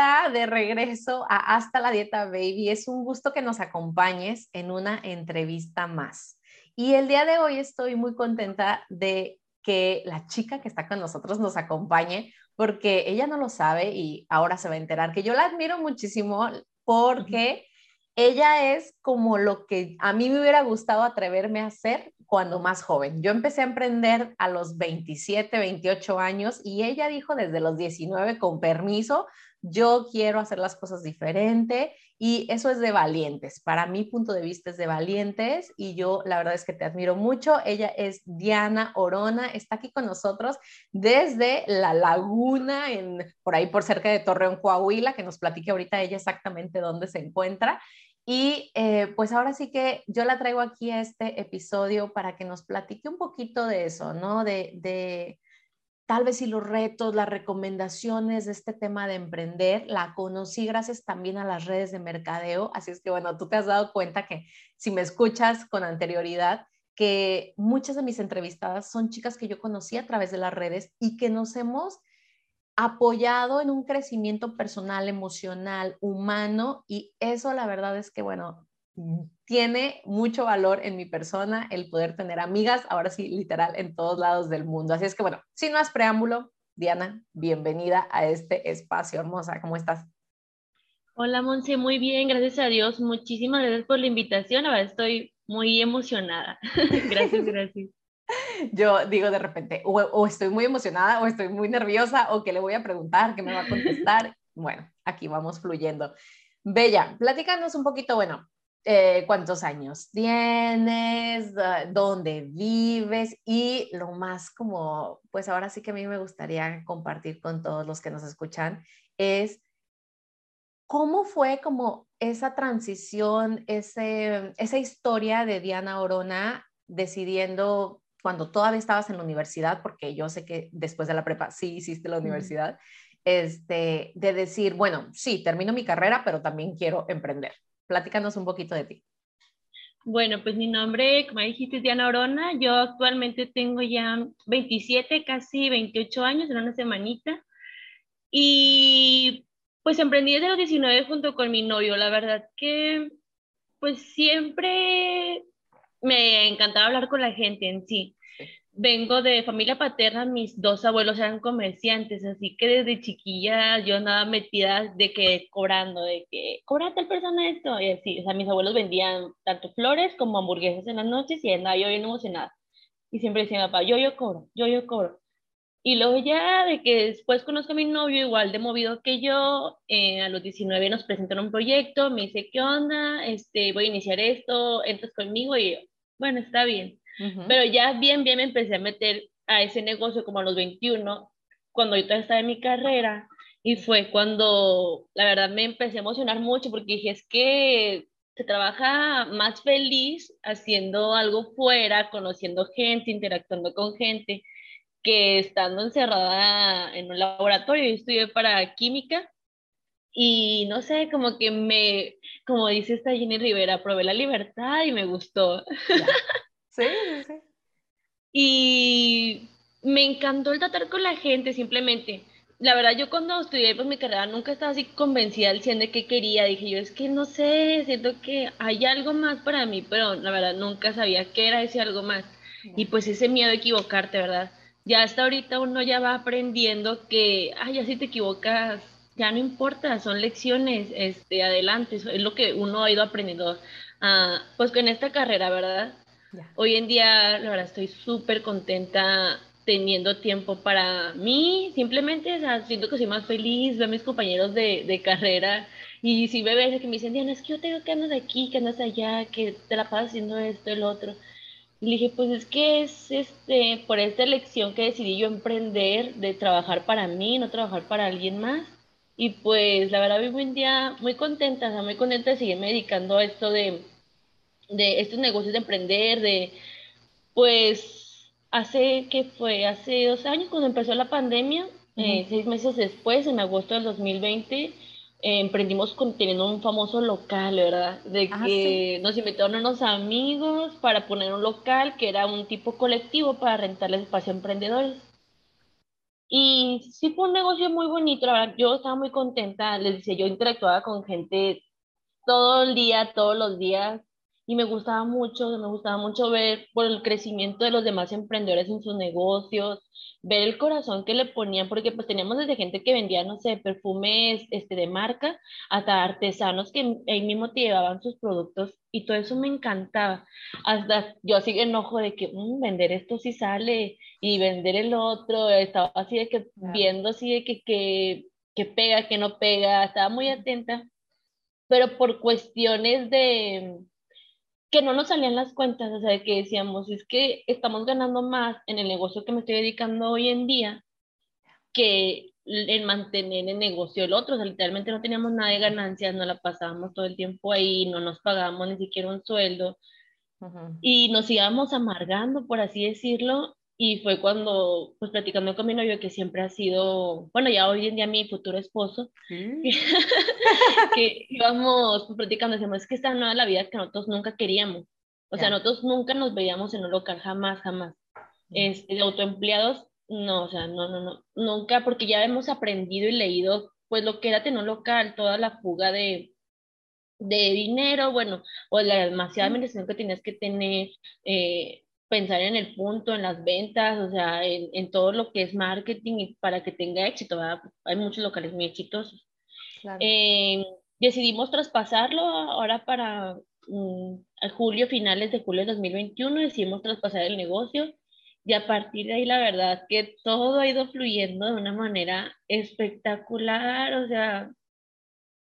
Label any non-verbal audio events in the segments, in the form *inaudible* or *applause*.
Bienvenida de regreso a Hasta la Dieta Baby. Es un gusto que nos acompañes en una entrevista más. Y el día de hoy estoy muy contenta de que la chica que está con nosotros nos acompañe porque ella no lo sabe y ahora se va a enterar que yo la admiro muchísimo porque ella es como lo que a mí me hubiera gustado atreverme a hacer cuando más joven. Yo empecé a emprender a los 27, 28 años y ella dijo desde los 19 con permiso, yo quiero hacer las cosas diferente y eso es de valientes. Para mi punto de vista es de valientes y yo la verdad es que te admiro mucho. Ella es Diana Orona, está aquí con nosotros desde La Laguna, en, por ahí por cerca de Torreón, Coahuila, que nos platique ahorita ella exactamente dónde se encuentra. Y eh, pues ahora sí que yo la traigo aquí a este episodio para que nos platique un poquito de eso, ¿no? De, de tal vez si los retos, las recomendaciones de este tema de emprender, la conocí gracias también a las redes de mercadeo, así es que bueno, tú te has dado cuenta que si me escuchas con anterioridad, que muchas de mis entrevistadas son chicas que yo conocí a través de las redes y que nos hemos apoyado en un crecimiento personal, emocional, humano, y eso la verdad es que, bueno, tiene mucho valor en mi persona el poder tener amigas, ahora sí, literal, en todos lados del mundo. Así es que, bueno, sin más preámbulo, Diana, bienvenida a este espacio, hermosa, ¿cómo estás? Hola, Monse, muy bien, gracias a Dios. Muchísimas gracias por la invitación, ahora estoy muy emocionada. *laughs* gracias, *laughs* gracias yo digo de repente, o, estoy muy emocionada, o estoy muy nerviosa, o que le voy a preguntar, que me va a contestar. Bueno, aquí vamos fluyendo. Bella, platícanos un poquito, bueno, eh, cuántos años tienes, dónde vives y lo más como, pues ahora sí que a mí me gustaría compartir con todos los que nos escuchan es cómo fue como esa transición, ese, esa historia de Diana Orona decidiendo cuando todavía estabas en la universidad, porque yo sé que después de la prepa sí hiciste la universidad, este, de decir, bueno, sí, termino mi carrera, pero también quiero emprender. Platícanos un poquito de ti. Bueno, pues mi nombre, como dijiste, es Diana Orona. Yo actualmente tengo ya 27, casi 28 años, en una semanita. Y pues emprendí desde los 19 junto con mi novio. La verdad que pues siempre me encantaba hablar con la gente en sí. Vengo de familia paterna, mis dos abuelos eran comerciantes, así que desde chiquilla yo andaba metida de que cobrando, de que cobra tal persona esto, y así, o sea, mis abuelos vendían tanto flores como hamburguesas en las noches y andaba yo bien emocionada. Y siempre decía papá, yo, yo cobro, yo, yo cobro. Y luego ya de que después conozco a mi novio igual de movido que yo, eh, a los 19 nos presentaron un proyecto, me dice, ¿qué onda? Este, voy a iniciar esto, entras conmigo y bueno, está bien. Pero ya bien, bien me empecé a meter a ese negocio como a los 21, cuando yo todavía estaba en mi carrera, y fue cuando la verdad me empecé a emocionar mucho porque dije, es que se trabaja más feliz haciendo algo fuera, conociendo gente, interactuando con gente, que estando encerrada en un laboratorio. Yo estudié para química y no sé, como que me, como dice esta Jenny Rivera, probé la libertad y me gustó. *laughs* Sí, sí. Y me encantó el tratar con la gente, simplemente. La verdad, yo cuando estudié pues, mi carrera nunca estaba así convencida al 100 de qué quería. Dije yo, es que no sé, siento que hay algo más para mí, pero la verdad nunca sabía qué era ese algo más. Y pues ese miedo a equivocarte, ¿verdad? Ya hasta ahorita uno ya va aprendiendo que, ay, ya si te equivocas, ya no importa, son lecciones, este, adelante, es lo que uno ha ido aprendiendo, uh, pues con esta carrera, ¿verdad? Hoy en día, la verdad, estoy súper contenta teniendo tiempo para mí, simplemente, o sea, siento que soy más feliz, veo a mis compañeros de, de carrera y si me que me dicen, Diana, es que yo tengo que andas aquí, que andas allá, que te la pasas haciendo esto, el otro. Y le dije, pues es que es este, por esta elección que decidí yo emprender, de trabajar para mí, no trabajar para alguien más Y pues la verdad vivo un día muy contenta, o sea, muy contenta de seguirme dedicando a esto de, de estos negocios de emprender, de pues hace que fue hace dos años cuando empezó la pandemia, eh, seis meses después, en agosto del 2020, eh, emprendimos con, teniendo un famoso local, ¿verdad? De Ah, que nos invitaron unos amigos para poner un local que era un tipo colectivo para rentarles espacio a emprendedores. Y sí fue un negocio muy bonito, la yo estaba muy contenta, les decía, yo interactuaba con gente todo el día, todos los días, y me gustaba mucho, me gustaba mucho ver por el crecimiento de los demás emprendedores en sus negocios, ver el corazón que le ponían, porque pues teníamos desde gente que vendía, no sé, perfumes este, de marca, hasta artesanos que ahí mismo te llevaban sus productos, y todo eso me encantaba. Hasta yo así enojo de que "Mm, vender esto sí sale, y vender el otro, estaba así de que Claro. viendo así de que, que, que pega, que no pega, estaba muy atenta, pero por cuestiones de que no nos salían las cuentas, o sea, de que decíamos, es que estamos ganando más en el negocio que me estoy dedicando hoy en día que en mantener el negocio el otro, o sea, literalmente no teníamos nada de ganancias, no la pasábamos todo el tiempo ahí, no nos pagábamos ni siquiera un sueldo, y nos íbamos amargando, por así decirlo, y fue cuando, pues platicando con mi novio, que siempre ha sido, bueno, ya hoy en día mi futuro esposo, *laughs* que íbamos pues, platicando, decíamos, es que esta no es la vida que nosotros nunca queríamos, o sea, nosotros nunca nos veíamos en un local, jamás, jamás, este, de autoempleados, no, o sea, no, no, no, nunca, porque ya hemos aprendido y leído, pues, lo que era tener un local, toda la fuga de de dinero, bueno, o la demasiada administración que tienes que tener, eh, pensar en el punto, en las ventas, o sea, en, en todo lo que es marketing y para que tenga éxito, ¿verdad? Hay muchos locales muy exitosos. Claro. Eh, decidimos traspasarlo ahora para mm, a julio, finales de julio de 2021, decidimos traspasar el negocio y a partir de ahí la verdad que todo ha ido fluyendo de una manera espectacular, o sea,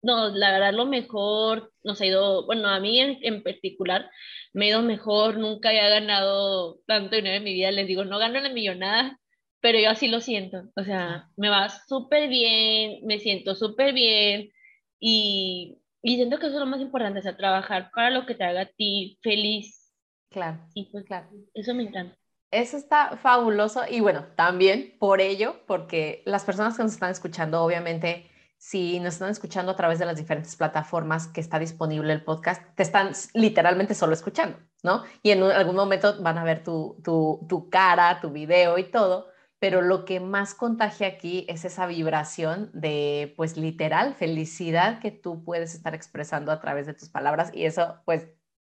no, la verdad lo mejor nos ha ido, bueno, a mí en, en particular me ha ido mejor, nunca había ganado tanto dinero en mi vida, les digo, no gano la millonada, pero yo así lo siento, o sea, me va súper bien, me siento súper bien y, y siento que eso es lo más importante, o sea, trabajar para lo que te haga a ti feliz Claro, y pues claro. eso me encanta. Eso está fabuloso y bueno, también por ello, porque las personas que nos están escuchando, obviamente, si nos están escuchando a través de las diferentes plataformas que está disponible el podcast, te están literalmente solo escuchando, ¿no? Y en algún momento van a ver tu, tu, tu cara, tu video y todo, pero lo que más contagia aquí es esa vibración de, pues literal, felicidad que tú puedes estar expresando a través de tus palabras y eso, pues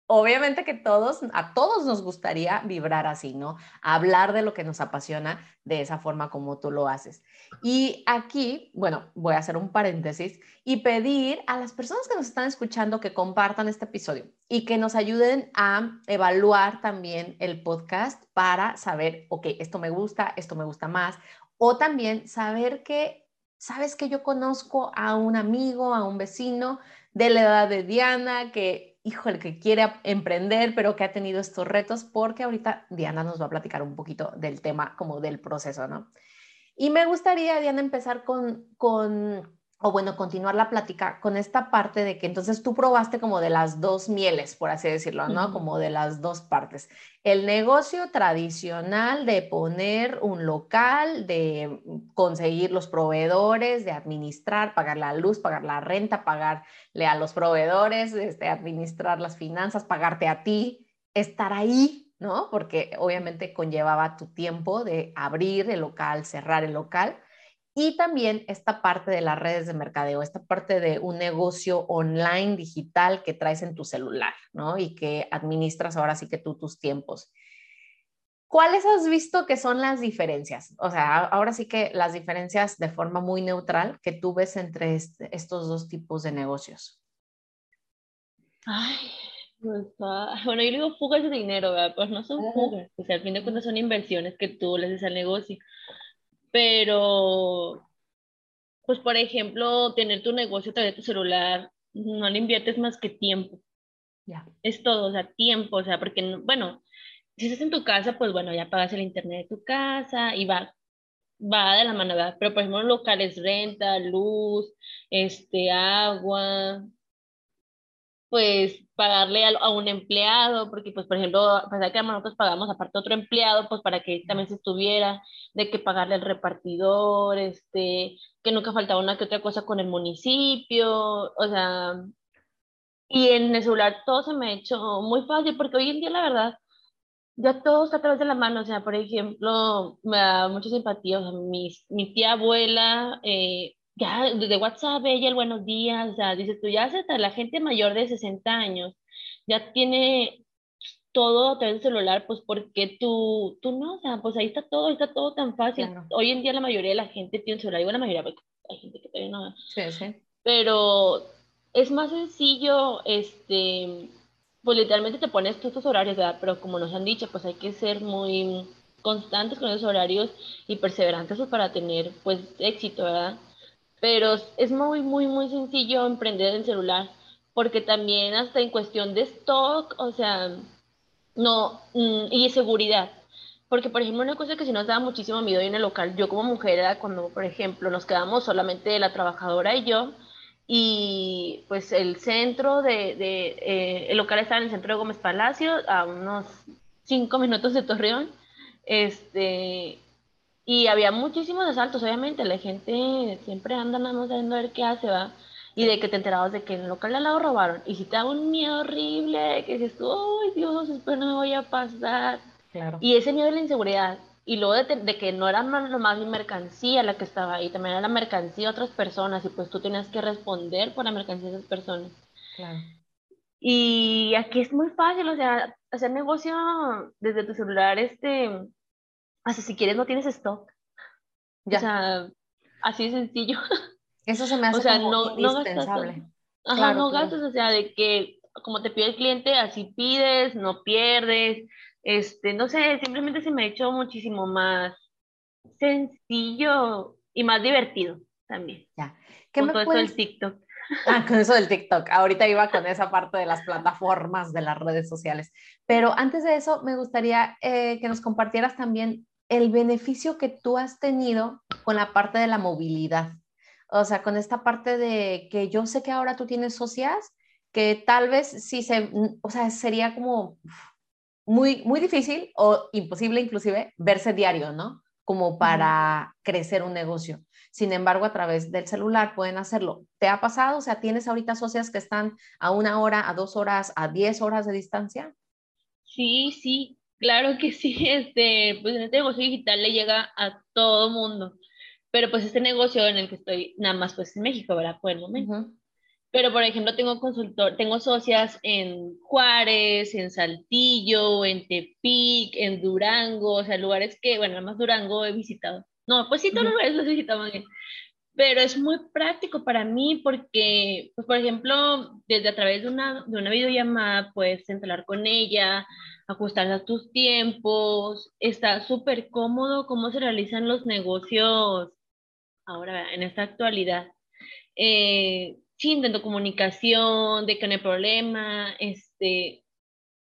obviamente que todos, a todos nos gustaría vibrar así, ¿no? Hablar de lo que nos apasiona de esa forma como tú lo haces. Y aquí, bueno, voy a hacer un paréntesis y pedir a las personas que nos están escuchando que compartan este episodio y que nos ayuden a evaluar también el podcast para saber, ok, esto me gusta, esto me gusta más, o también saber que, sabes que yo conozco a un amigo, a un vecino de la edad de Diana que híjole, que quiere emprender, pero que ha tenido estos retos, porque ahorita Diana nos va a platicar un poquito del tema, como del proceso, ¿no? Y me gustaría, Diana, empezar con, con o bueno, continuar la plática con esta parte de que entonces tú probaste como de las dos mieles, por así decirlo, ¿no? Como de las dos partes. El negocio tradicional de poner un local, de conseguir los proveedores, de administrar, pagar la luz, pagar la renta, pagarle a los proveedores, este, administrar las finanzas, pagarte a ti, estar ahí, ¿no? Porque obviamente conllevaba tu tiempo de abrir el local, cerrar el local y también esta parte de las redes de mercadeo, esta parte de un negocio online digital que traes en tu celular, ¿no? Y que administras ahora sí que tú tus tiempos. ¿Cuáles has visto que son las diferencias? O sea, ahora sí que las diferencias de forma muy neutral que tú ves entre este, estos dos tipos de negocios. Ay, ah, *laughs* bueno, yo digo fugas de dinero, ¿verdad? Pues no son Ajá. fugas, o sea, al fin de cuentas son inversiones que tú le haces al negocio. Pero, pues, por ejemplo, tener tu negocio a través de tu celular, no le inviertes más que tiempo, Ya. es todo, o sea, tiempo, o sea, porque, no- bueno, si estás en tu casa, pues bueno, ya pagas el internet de tu casa y va va de la mano, ¿verdad? Pero por ejemplo, locales, renta, luz, este, agua, pues pagarle a, un empleado, porque pues por ejemplo, pues que nosotros pagamos aparte otro empleado, pues para que también se estuviera, de que pagarle al repartidor, este, que nunca faltaba una que otra cosa con el municipio, o sea, y en el celular todo se me ha hecho muy fácil, porque hoy en día la verdad, ya todo está a través de la mano, o sea, por ejemplo, me da mucha simpatía, o sea, mi, mi tía abuela, eh, ya desde WhatsApp ella el buenos días, o sea, dices tú, ya hasta la gente mayor de 60 años ya tiene todo a través del celular, pues porque tú, tú no, o sea, pues ahí está todo, ahí está todo tan fácil. Hoy en día la mayoría de la gente tiene celular, digo la mayoría, porque hay gente que todavía no. Sí, sí. Pero es más sencillo, este, pues literalmente te pones todos tus horarios, ¿verdad? Pero como nos han dicho, pues hay que ser muy constantes con esos horarios y perseverantes pues, para tener, pues, éxito, ¿verdad? Pero es muy, muy, muy sencillo emprender en celular, porque también hasta en cuestión de stock, o sea, no, mm, y seguridad. Porque, por ejemplo, una cosa que si nos daba muchísimo miedo en el local, yo como mujer era cuando, por ejemplo, nos quedamos solamente la trabajadora y yo, y pues el centro de, de eh, el local estaba en el centro de Gómez Palacio, a unos cinco minutos de Torreón, este, y había muchísimos asaltos, obviamente, la gente siempre anda nada más viendo a ver qué hace, va. Y de que te enterabas de que en el local al lado robaron. Y si te da un miedo horrible, que dices, ¡ay Dios, espero no me voy a pasar! Claro. Y ese miedo de la inseguridad. Y luego de, que no era nomás mi mercancía la que estaba ahí, también era la mercancía de otras personas. Y pues tú tenías que responder por la mercancía de esas personas. Claro. Y aquí es muy fácil, o sea, hacer negocio desde tu celular, este, hasta si quieres no tienes stock. Ya. O sea, así de sencillo. *laughs* Eso se me hace o sea, como no, indispensable. No ajá, no gastas, o sea, de que como te pide el cliente, así pides, no pierdes. Este, no sé, simplemente se me ha hecho muchísimo más sencillo y más divertido también. Ya. ¿Qué con todo eso del TikTok. *laughs* Ah, con eso del TikTok. Ahorita iba con esa parte de las plataformas de las redes sociales. Pero antes de eso, me gustaría eh, que nos compartieras también el beneficio que tú has tenido con la parte de la movilidad. O sea, con esta parte de que yo sé que ahora tú tienes socias que tal vez sí se, o sea, sería como muy, muy difícil o imposible inclusive verse diario, ¿no? Como para crecer un negocio. Sin embargo, a través del celular pueden hacerlo. ¿Te ha pasado? O sea, ¿tienes ahorita socias que están a una hora, a dos horas, a diez horas de distancia? Sí, sí, Claro que sí, *laughs* este, pues en este negocio digital le llega a todo mundo, pero pues este negocio en el que estoy nada más pues en México, ¿verdad? Por el momento. Pero por ejemplo tengo consultor, tengo socias en Juárez, en Saltillo, en Tepic, en Durango, o sea, lugares que, bueno, nada más Durango he visitado. No, pues sí, todos los lugares los he visitado bien. Pero es muy práctico para mí porque, pues por ejemplo, desde a través de una, de una videollamada puedes hablar con ella, ajustar a tus tiempos, está súper cómodo cómo se realizan los negocios ahora, en esta actualidad. Eh, sí, intento comunicación, de que no hay problema, este,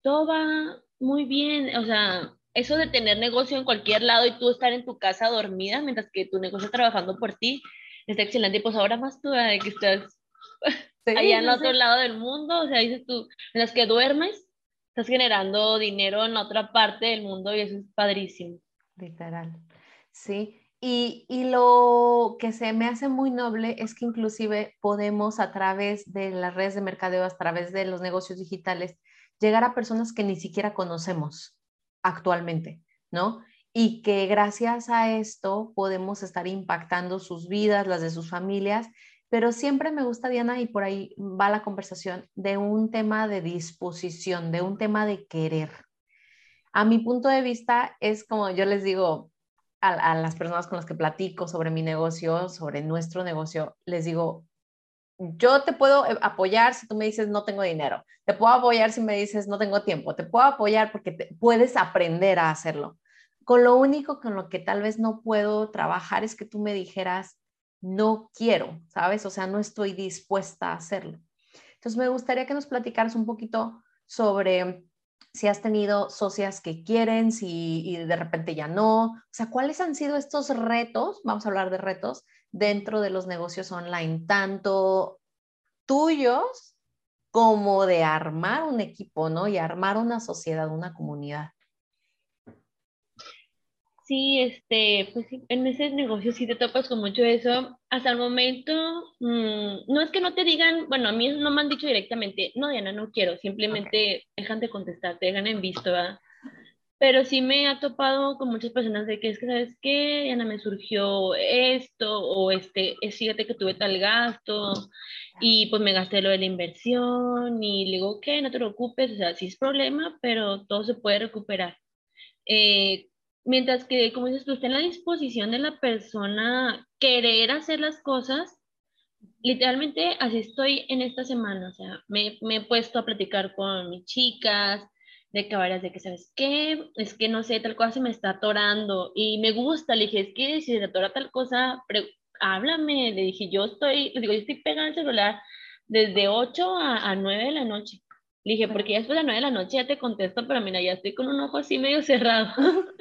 todo va muy bien, o sea, eso de tener negocio en cualquier lado y tú estar en tu casa dormida mientras que tu negocio está trabajando por ti, está excelente. Y pues ahora más tú, de que estás *laughs* allá en otro lado del mundo, o sea, dices tú, en las que duermes, estás generando dinero en otra parte del mundo y eso es padrísimo. Literal. Sí. Y, y, lo que se me hace muy noble es que inclusive podemos a través de las redes de mercadeo, a través de los negocios digitales, llegar a personas que ni siquiera conocemos actualmente, ¿no? Y que gracias a esto podemos estar impactando sus vidas, las de sus familias pero siempre me gusta, Diana, y por ahí va la conversación, de un tema de disposición, de un tema de querer. A mi punto de vista es como yo les digo a, las personas con las que platico sobre mi negocio, sobre nuestro negocio, les digo, yo te puedo apoyar si tú me dices no tengo dinero, te puedo apoyar si me dices no tengo tiempo, te puedo apoyar porque puedes aprender a hacerlo. Con lo único con lo que tal vez no puedo trabajar es que tú me dijeras, no quiero, ¿sabes? O sea, no estoy dispuesta a hacerlo. Entonces, me gustaría que nos platicaras un poquito sobre si has tenido socias que quieren, si de repente ya no. O sea, ¿cuáles han sido estos retos? Vamos a hablar de retos dentro de los negocios online, tanto tuyos como de armar un equipo, ¿no? Y armar una sociedad, una comunidad. Sí, este, pues en ese negocio sí te topas con mucho eso. Hasta el momento, mm, no es que no te digan, bueno, a mí no me han dicho directamente, no, Diana, no quiero, simplemente dejan de contestar, te dejan en visto, ¿verdad? Pero sí me ha topado con muchas personas de que es que, ¿sabes qué? Diana, me surgió esto, o este, es, fíjate que tuve tal gasto, y pues me gasté lo de la inversión, y le digo, ok, no te preocupes, o sea, sí es problema, pero todo se puede recuperar. Eh, Mientras que, como dices tú, está en la disposición de la persona querer hacer las cosas, literalmente así estoy en esta semana, o sea, me, me he puesto a platicar con mis chicas, de que varias de que, ¿sabes qué? Es que no sé, tal cosa se me está atorando y me gusta, le dije, es que si se atora tal cosa, háblame, le dije, yo estoy, le digo, yo estoy pegando el celular desde 8 a, a 9 de la noche le dije, porque ya después de las 9 de la noche ya te contesto, pero mira, ya estoy con un ojo así medio cerrado. *laughs*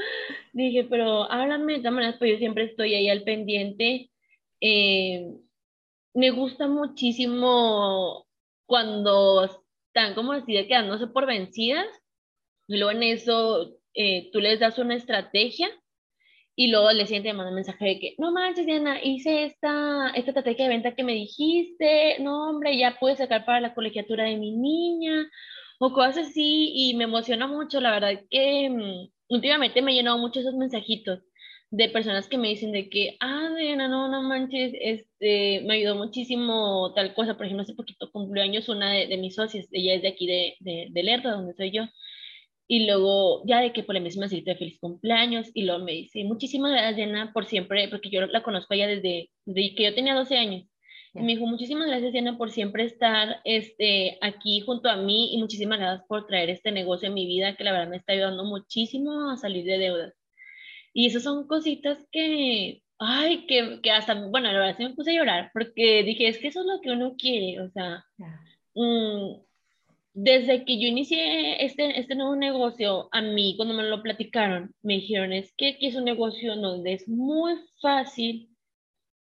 dije, pero háblame de todas maneras, pues yo siempre estoy ahí al pendiente. Eh, me gusta muchísimo cuando están como así de quedándose por vencidas. Y luego en eso eh, tú les das una estrategia y luego le siente manda un mensaje de que, no manches, Diana, hice esta, esta estrategia de venta que me dijiste, no, hombre, ya pude sacar para la colegiatura de mi niña, o cosas así, y me emociona mucho, la verdad que mm, últimamente me he mucho esos mensajitos de personas que me dicen de que, ah, Diana, no, no manches, este, me ayudó muchísimo tal cosa, por ejemplo, hace poquito cumplió años una de, de mis socias, ella es de aquí de, de, de Lerdo, donde soy yo, y luego, ya de que por la misma cita de feliz cumpleaños, y luego me dice, muchísimas gracias, Diana, por siempre, porque yo la conozco ya desde, desde que yo tenía 12 años. Y me dijo, muchísimas gracias, Diana, por siempre estar este, aquí junto a mí y muchísimas gracias por traer este negocio en mi vida, que la verdad me está ayudando muchísimo a salir de deudas. Y esas son cositas que, ay, que, que hasta, bueno, la verdad sí me puse a llorar, porque dije, es que eso es lo que uno quiere, o sea, desde que yo inicié este, este nuevo negocio, a mí cuando me lo platicaron, me dijeron, es que aquí es un negocio donde es muy fácil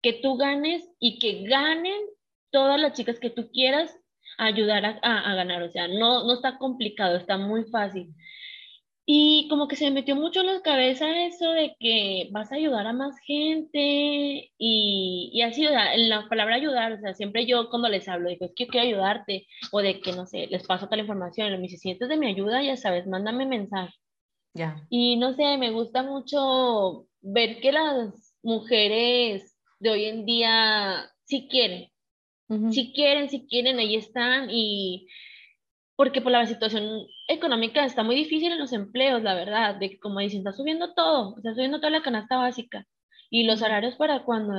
que tú ganes y que ganen todas las chicas que tú quieras ayudar a, a ganar. O sea, no, no está complicado, está muy fácil. Y como que se me metió mucho en la cabeza eso de que vas a ayudar a más gente y, y así, o sea, en la palabra ayudar, o sea, siempre yo cuando les hablo, digo, es que quiero ayudarte, o de que, no sé, les paso tal información, y me dice, si de mi ayuda, ya sabes, mándame mensaje. Ya. Y no sé, me gusta mucho ver que las mujeres de hoy en día sí quieren, sí quieren, sí quieren, ahí están y porque por la situación económica está muy difícil en los empleos, la verdad, de que como dicen, está subiendo todo, está subiendo toda la canasta básica y los salarios para cuando,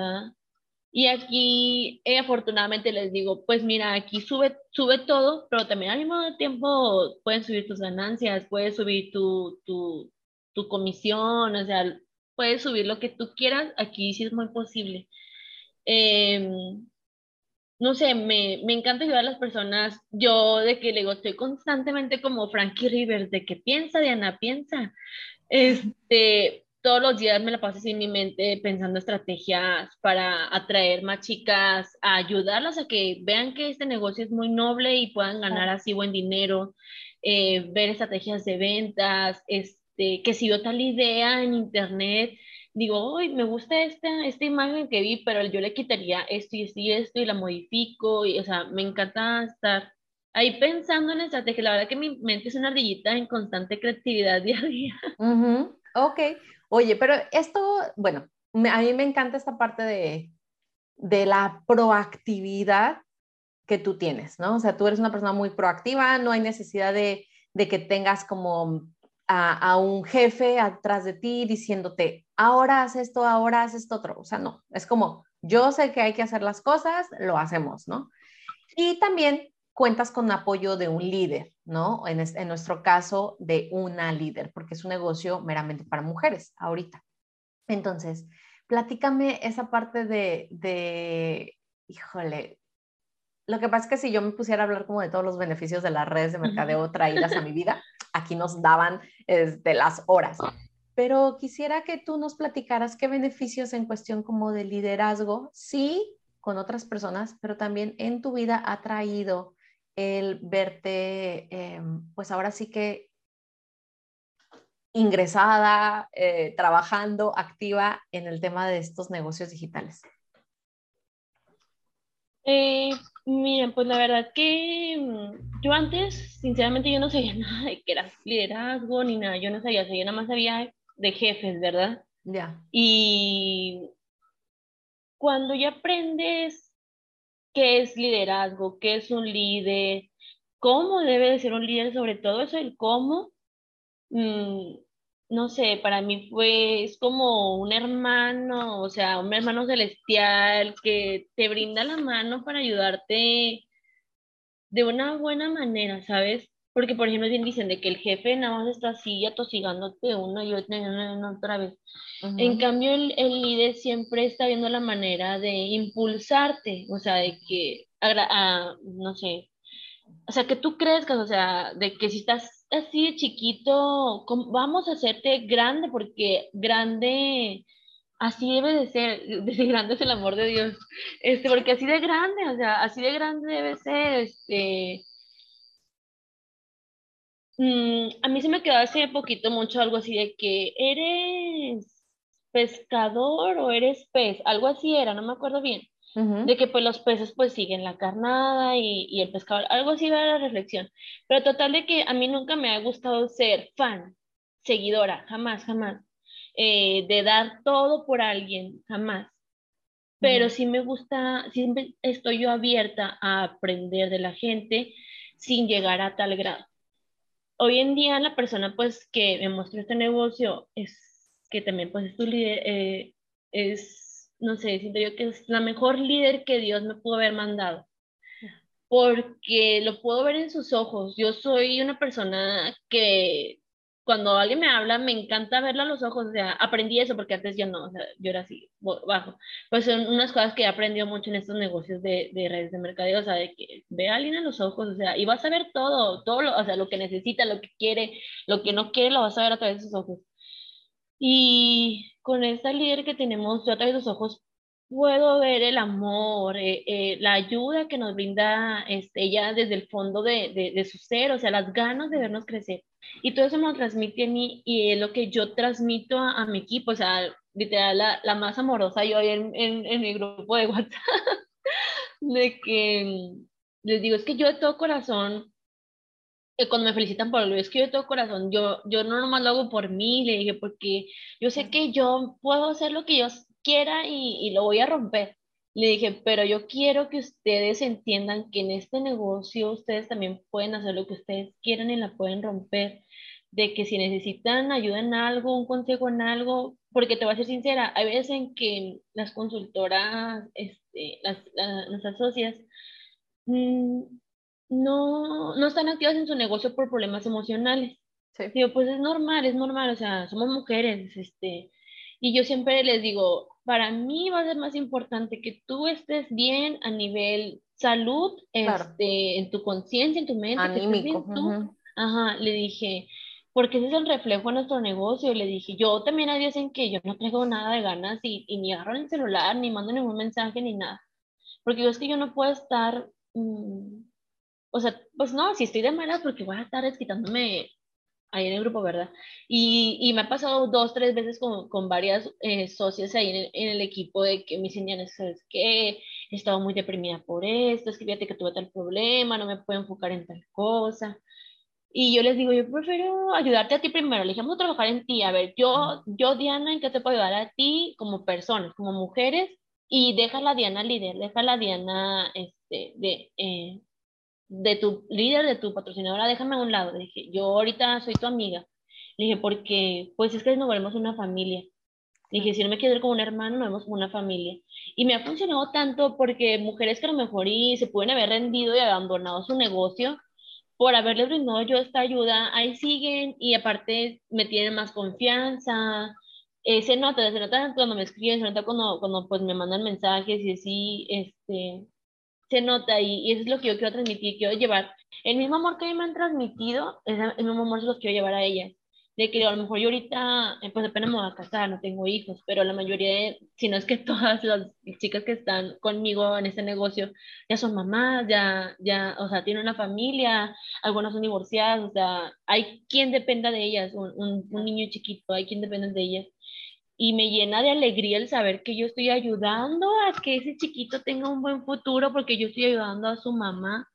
Y aquí, eh, afortunadamente les digo, pues mira, aquí sube, sube todo, pero también al mismo tiempo pueden subir tus ganancias, puedes subir tu, tu, tu comisión, o sea, puedes subir lo que tú quieras, aquí sí es muy posible. Eh, no sé, me, me, encanta ayudar a las personas. Yo de que le digo, estoy constantemente como Frankie Rivers, de que piensa, Diana, piensa. Este, todos los días me la paso así en mi mente pensando estrategias para atraer más chicas, a ayudarlas a que vean que este negocio es muy noble y puedan ganar así buen dinero, eh, ver estrategias de ventas, este, que si yo tal idea en internet, digo, uy, me gusta esta, esta imagen que vi, pero yo le quitaría esto y esto y esto y la modifico, y, o sea, me encanta estar ahí pensando en estrategia. La verdad que mi mente es una ardillita en constante creatividad *laughs* día a día. Ok, oye, pero esto, bueno, a mí me encanta esta parte de, de la proactividad que tú tienes, ¿no? O sea, tú eres una persona muy proactiva, no hay necesidad de, de que tengas como a, un jefe atrás de ti diciéndote, ahora haz esto, ahora haz esto otro. O sea, no, es como, yo sé que hay que hacer las cosas, lo hacemos, ¿no? Y también cuentas con apoyo de un líder, ¿no? En, en nuestro caso, de una líder, porque es un negocio meramente para mujeres ahorita. Entonces, platícame esa parte de, de, híjole, lo que pasa es que si yo me pusiera a hablar como de todos los beneficios de las redes de mercadeo traídas a mi vida, aquí nos daban este, las horas. Pero quisiera que tú nos platicaras qué beneficios en cuestión como de liderazgo, sí, con otras personas, pero también en tu vida ha traído el verte, em, pues ahora sí que ingresada, eh, trabajando, activa en el tema de estos negocios digitales? Eh, miren, pues la verdad que mm, yo antes, sinceramente, yo no sabía *laughs* nada de que era liderazgo ni nada, yo no sabía, yo nada más sabía de jefes, ¿verdad? Ya. Y cuando ya aprendes qué es liderazgo, qué es un líder, cómo debe de ser un líder, sobre todo eso, el cómo, mm, no sé, para mí fue, es como un hermano, o sea, un hermano celestial que te brinda la mano para ayudarte de una buena manera, ¿sabes? Porque, por ejemplo, bien dicen de que el jefe nada más está así atosigándote una y otra y otra vez. En cambio, el, el, líder siempre está viendo la manera de impulsarte, o sea, de que, no sé, o sea, que tú crezcas, o sea, de que si estás así de chiquito, vamos a hacerte grande, porque grande, así debe de ser, *laughs* de grande es el amor de Dios, este, porque así de grande, o sea, así de grande debe ser, este, mm, a mí se me quedó hace poquito mucho algo así de que eres pescador o eres pez, algo así era, no me acuerdo bien de que pues los peces pues siguen la carnada y, y el pescador, algo así era la reflexión. Pero total de que a mí nunca me ha gustado ser fan, seguidora, jamás, jamás. Eh, de dar todo por alguien, jamás. Pero sí me gusta, siempre estoy yo abierta a aprender de la gente sin llegar a tal grado. Hoy en día la persona pues que me mostró este negocio es que también pues es tu líder, eh, es no sé, siento yo que es la mejor líder que Dios me pudo haber mandado, porque lo puedo ver en sus ojos. Yo soy una persona que cuando alguien me habla, me encanta verla a los ojos, o sea, aprendí eso porque antes yo no, o sea, yo era así, bajo. Pues son unas cosas que he aprendido mucho en estos negocios de, de redes de mercadeo, o sea, de que ve a alguien a los ojos, o sea, y vas a ver todo, todo, o sea, lo que necesita, lo que quiere, lo que no quiere, lo vas a ver a través de sus ojos. Y con esta líder que tenemos, yo a través de los ojos puedo ver el amor, eh, eh, la ayuda que nos brinda este, ella desde el fondo de, de, su ser, o sea, las ganas de vernos crecer. Y todo eso me lo transmite a mí y es lo que yo transmito a, mi equipo, o sea, literal, la, la más amorosa yo en, en, en, mi grupo de WhatsApp, *laughs* de que les digo, es que yo de todo corazón cuando me felicitan por algo, es que yo de todo corazón, yo, yo no nomás lo hago por mí, le dije, porque yo sé que yo puedo hacer lo que yo quiera y, y lo voy a romper. Le dije, pero yo quiero que ustedes entiendan que en este negocio ustedes también pueden hacer lo que ustedes quieran y la pueden romper. De que si necesitan ayuda en algo, un consejo en algo, porque te voy a ser sincera, hay veces en que las consultoras, este, las, las, socias, mm, no, no están activas en su negocio por problemas emocionales. Sí. Digo, pues es normal, es normal, o sea, somos mujeres, este, y yo siempre les digo, para mí va a ser más importante que tú estés bien a nivel salud, este, en tu conciencia, en tu mente, Anímico. tú. Ajá, le dije, porque ese es el reflejo de nuestro negocio. Le dije, yo también hay días en que yo no tengo nada de ganas y, y ni agarro el celular, ni mando ningún mensaje, ni nada. Porque yo es que yo no puedo estar mm, o sea, pues no, si estoy de malas porque voy a estar desquitándome ahí en el grupo, ¿verdad? Y, y me ha pasado dos, tres veces con, con varias eh, socias ahí en el, en el, equipo de que me dicen, ¿sabes qué? He estado muy deprimida por esto, es que fíjate que tuve tal problema, no me puedo enfocar en tal cosa. Y yo les digo, yo prefiero ayudarte a ti primero. A trabajar en ti. A ver, yo, yo Diana, ¿en qué te puedo ayudar a ti como personas, como mujeres? Y deja la Diana líder, deja la Diana este, de, eh, de tu líder, de tu patrocinadora, déjame a un lado. Le dije, yo ahorita soy tu amiga. Le dije, porque pues es que nos volvemos una familia. Le dije, si no me quiero ver como un hermano, nos vemos como una familia. Y me ha funcionado tanto porque mujeres que a lo mejor y se pueden haber rendido y abandonado su negocio por haberles brindado yo esta ayuda, ahí siguen y aparte me tienen más confianza. Eh, se nota, se nota cuando me escriben, se nota cuando, cuando pues me mandan mensajes y así, este, se nota y, eso es lo que yo quiero transmitir, quiero llevar el mismo amor que a mí me han transmitido, el mismo amor se los quiero llevar a ellas de que a lo mejor yo ahorita, eh, pues apenas me voy a casar, no tengo hijos, pero la mayoría, de, si no es que *laughs* todas las chicas que están conmigo en este negocio ya son mamás, ya, ya, o sea, tienen una familia, algunas son divorciadas, o sea, hay quien dependa de ellas, un, un, niño chiquito, hay quien dependa de ellas. Y me llena de alegría el saber que yo estoy ayudando a que ese chiquito tenga un buen futuro porque yo estoy ayudando a su mamá.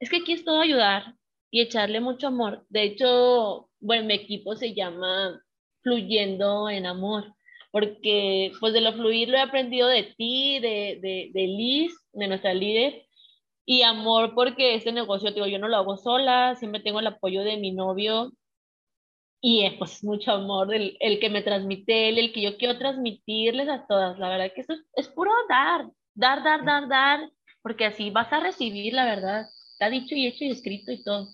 Es que aquí es todo ayudar y echarle mucho amor. De hecho, bueno, mi equipo se llama Fluyendo en Amor, porque pues de lo fluir lo he aprendido de ti, de, de, de Liz, de nuestra líder, y amor porque este negocio, digo, yo no lo hago sola, siempre tengo el apoyo de mi novio y es pues mucho amor el, el que me transmite él, el que yo quiero transmitirles a todas. La verdad que eso es, es puro dar, dar, dar, dar, dar, porque así vas a recibir, la verdad. Está dicho y hecho y escrito y todo.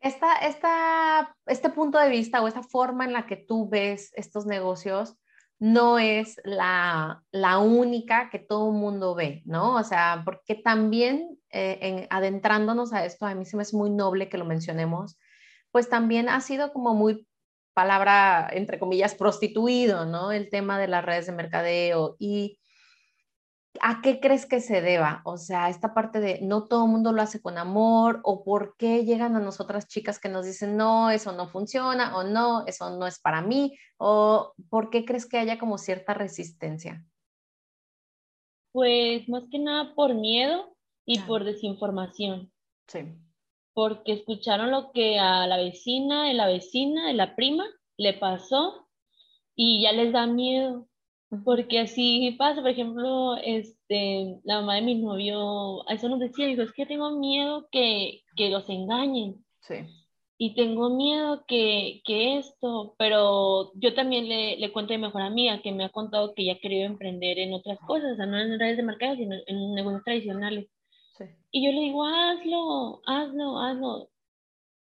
Esta, esta, este punto de vista o esta forma en la que tú ves estos negocios no es la, la única que todo mundo ve, ¿no? O sea, porque también eh, en, adentrándonos a esto, a mí se me es muy noble que lo mencionemos, pues también ha sido como muy palabra, entre comillas, prostituido, ¿no? El tema de las redes de mercadeo y ¿A qué crees que se deba? O sea, esta parte de no todo el mundo lo hace con amor o por qué llegan a nosotras chicas que nos dicen, no, eso no funciona o no, eso no es para mí o por qué crees que haya como cierta resistencia? Pues más que nada por miedo y por desinformación. Sí. Porque escucharon lo que a la vecina, de la vecina, de la prima le pasó y ya les da miedo porque así pasa, por ejemplo, este, la mamá de mi novio, a eso nos decía, dijo, es que tengo miedo que, que los engañen. Sí. Y tengo miedo que, que esto, pero yo también le, le cuento a mi mejor amiga que me ha contado que ella ha querido emprender en otras cosas, o sea, no en redes de mercado, sino en negocios tradicionales. Sí. Y yo le digo, hazlo, hazlo, hazlo.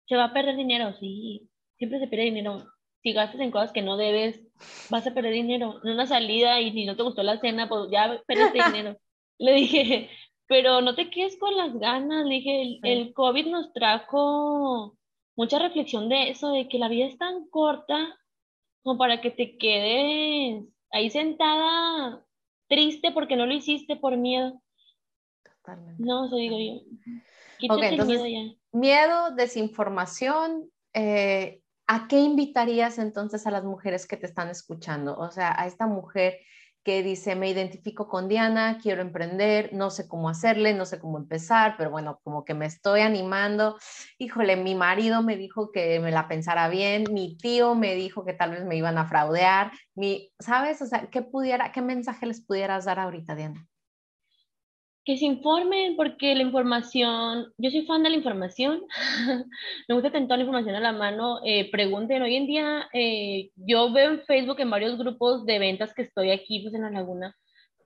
Se va a perder dinero, sí, siempre se pierde dinero si gastas en cosas que no debes, vas a perder dinero. En una salida y si no te gustó la cena, pues ya perdiste *laughs* dinero. Le dije, pero no te quedes con las ganas. Le dije, el, el, COVID nos trajo mucha reflexión de eso, de que la vida es tan corta como para que te quedes ahí sentada triste porque no lo hiciste por miedo. Totalmente. No, eso digo yo. Quítate entonces, miedo ya. Miedo, desinformación, eh, ¿a qué invitarías entonces a las mujeres que te están escuchando? O sea, a esta mujer que dice, me identifico con Diana, quiero emprender, no sé cómo hacerle, no sé cómo empezar, pero bueno, como que me estoy animando. Híjole, mi marido me dijo que me la pensara bien, mi tío me dijo que tal vez me iban a fraudear, mi, ¿sabes? O sea, ¿qué pudiera, qué mensaje les pudieras dar ahorita, Diana? Que se informen porque la información, yo soy fan de la información, *laughs* me gusta tener toda la información a la mano, eh, pregunten, hoy en día eh, yo veo en Facebook en varios grupos de ventas que estoy aquí pues en la laguna,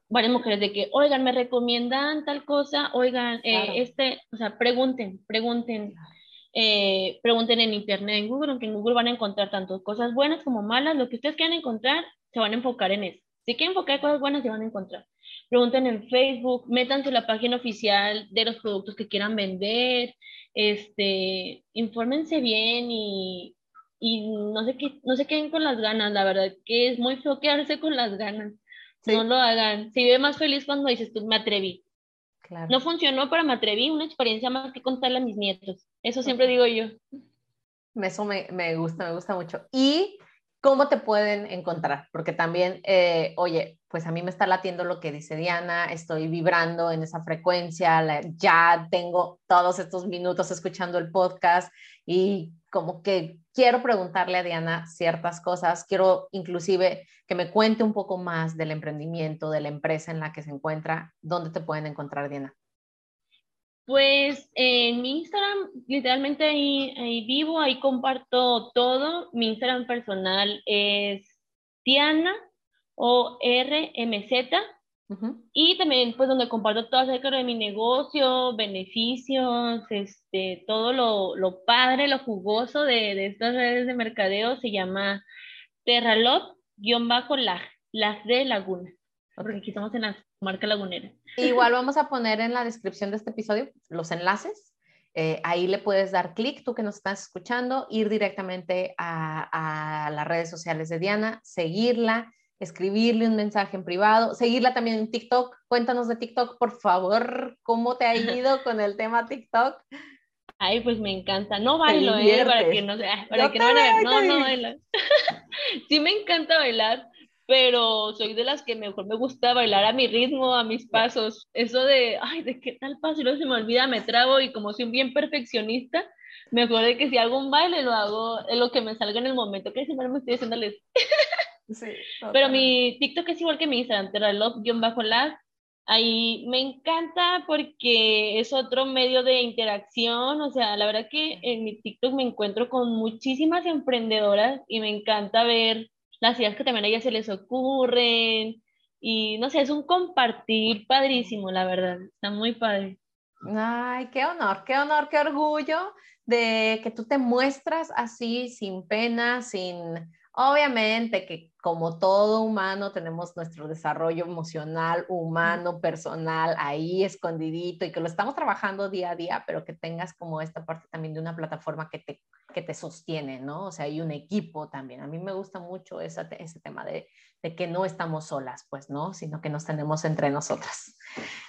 varias mujeres de que, oigan, me recomiendan tal cosa, oigan, eh, este, o sea, pregunten, pregunten, pregunten en internet, en Google, aunque en Google van a encontrar tanto cosas buenas como malas, lo que ustedes quieran encontrar, se van a enfocar en eso. Si quieren enfocar en cosas buenas, se van a encontrar pregunten en Facebook, métanse en la página oficial de los productos que quieran vender, este, infórmense bien y, y no, sé qué, no se queden con las ganas, la verdad que es muy feo quedarse con las ganas. No lo hagan. Se vive más feliz cuando dices tú, me atreví. Claro. No funcionó, pero me atreví, una experiencia más que contarle a mis nietos. Eso siempre digo yo. Eso me, me gusta, me gusta mucho. Y ¿Cómo te pueden encontrar? Porque también, eh, oye, pues a mí me está latiendo lo que dice Diana, estoy vibrando en esa frecuencia, ya tengo todos estos minutos escuchando el podcast y como que quiero preguntarle a Diana ciertas cosas, quiero inclusive que me cuente un poco más del emprendimiento, de la empresa en la que se encuentra, ¿dónde te pueden encontrar, Diana? Pues en mi Instagram, literalmente ahí, vivo, ahí comparto todo. Mi Instagram personal es Diana o RMZ. Y también, pues, donde comparto todo acerca de mi negocio, beneficios, este, todo lo, lo padre, lo jugoso de, de, estas redes de mercadeo se llama Terralot-las de Laguna. porque aquí estamos en la marca lagunera. *laughs* Igual vamos a poner en la descripción de este episodio los enlaces. Eh, ahí le puedes dar clic, tú que nos estás escuchando, ir directamente a, a las redes sociales de Diana, seguirla, escribirle un mensaje en privado, seguirla también en TikTok. Cuéntanos de TikTok, por favor, ¿cómo te ha *laughs* ido con el tema TikTok? Ay, pues me encanta. No bailo, ¿eh? Para que no, para que no, no, no bailo. *laughs* sí me encanta bailar, pero soy de las que mejor me gusta bailar a mi ritmo, a mis pasos. Eso de, ay, ¿de qué tal paso? Y luego se me olvida, me trago y como soy bien perfeccionista, mejor de que si hago un baile lo hago en lo que me salga en el momento, que siempre me estoy haciéndoles. *laughs* Sí, pero mi TikTok es igual que mi Instagram, terralove-las, Ahí me encanta porque es otro medio de interacción, o sea, la verdad que en mi TikTok me encuentro con muchísimas emprendedoras y me encanta ver las ideas que también a ellas se les ocurren y no sé, es un compartir padrísimo, la verdad, está muy padre. Ay, qué honor, qué honor, qué orgullo de que tú te muestras así, sin pena, sin, Obviamente que como todo humano tenemos nuestro desarrollo emocional, humano, personal, ahí escondidito y que lo estamos trabajando día a día, pero que tengas como esta parte también de una plataforma que te, que te sostiene, ¿no? O sea, hay un equipo también. A mí me gusta mucho ese, ese tema de, de que no estamos solas, pues, ¿no? Sino que nos tenemos entre nosotras.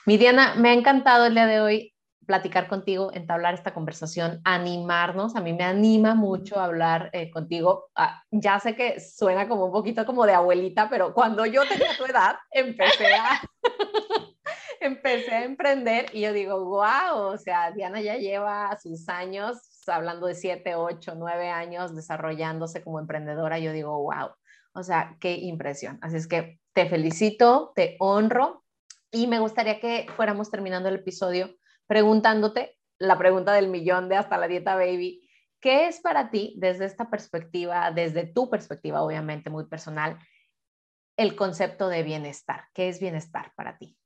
Mi Diana, me ha encantado el día de hoy platicar contigo, entablar esta conversación, animarnos. A mí me anima mucho hablar eh, contigo. Ah, ya sé que suena como un poquito como de abuelita, pero cuando yo tenía tu edad, *laughs* empecé a, *laughs* empecé a emprender y yo digo, wow, o sea, Diana ya lleva sus años, hablando de siete, ocho, nueve años desarrollándose como emprendedora. Yo digo, wow, o sea, qué impresión. Así es que te felicito, te honro y me gustaría que fuéramos terminando el episodio preguntándote la pregunta del millón de hasta la dieta baby. ¿Qué es para ti, desde esta perspectiva, desde tu perspectiva, obviamente muy personal, el concepto de bienestar? ¿Qué es bienestar para ti?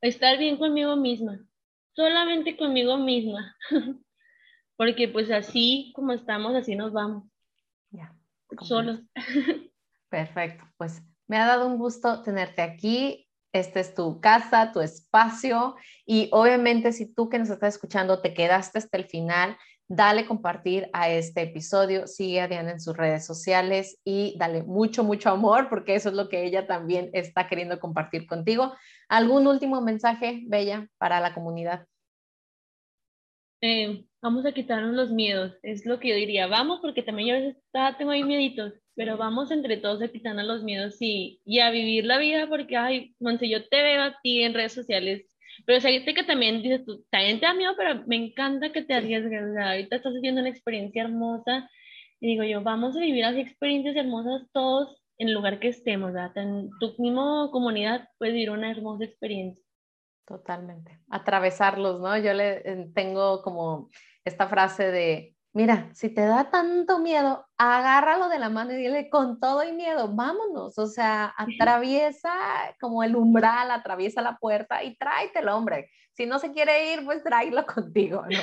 estar bien conmigo misma, solamente conmigo misma, *laughs* porque pues así como estamos, así nos vamos. Ya. Solos. Perfecto, pues me ha dado un gusto tenerte aquí. Esta es tu casa, tu espacio y obviamente si tú que nos estás escuchando te quedaste hasta el final, dale compartir a este episodio, sigue a Diana en sus redes sociales y dale mucho, mucho amor porque eso es lo que ella también está queriendo compartir contigo. ¿Algún último mensaje, Bella, para la comunidad? Eh, vamos a quitarnos los miedos, es lo que yo diría, vamos porque también yo a veces tengo ahí mieditos, pero vamos entre todos a quitarnos los miedos y, y a vivir la vida porque, ay, Monse, yo te veo a ti en redes sociales, pero o que también dices tú, también te da miedo, pero me encanta que te arriesgues, o sea, ahorita estás haciendo una experiencia hermosa y digo yo, vamos a vivir las experiencias hermosas todos en el lugar que estemos, ¿verdad? En tu misma comunidad puedes vivir una hermosa experiencia. Totalmente. Atravesarlos, ¿no? Yo le tengo como esta frase de Mira, si te da tanto miedo, agárralo de la mano y dile con todo y miedo, vámonos. O sea, atraviesa como el umbral, atraviesa la puerta y tráetelo, hombre. Si no se quiere ir, pues tráelo *laughs* contigo, ¿no?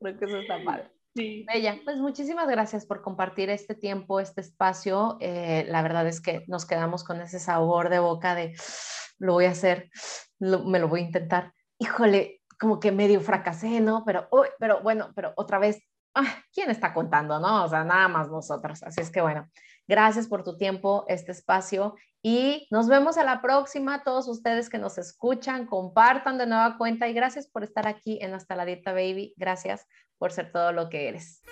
Creo que eso está mal. Sí. Bella, pues muchísimas gracias por compartir este tiempo, este espacio. Eh, la verdad es que nos quedamos con ese sabor de boca de lo voy a hacer, me lo voy a intentar. Híjole, como que medio fracasé, ¿no? Pero, uy, pero bueno, pero otra vez, ¿quién está contando, no? O sea, nada más nosotros. Así es que bueno, gracias por tu tiempo, este espacio y nos vemos a la próxima. Todos ustedes que nos escuchan, compartan de nueva cuenta y gracias por estar aquí en Hasta la Dieta Baby. Gracias por ser todo lo que eres.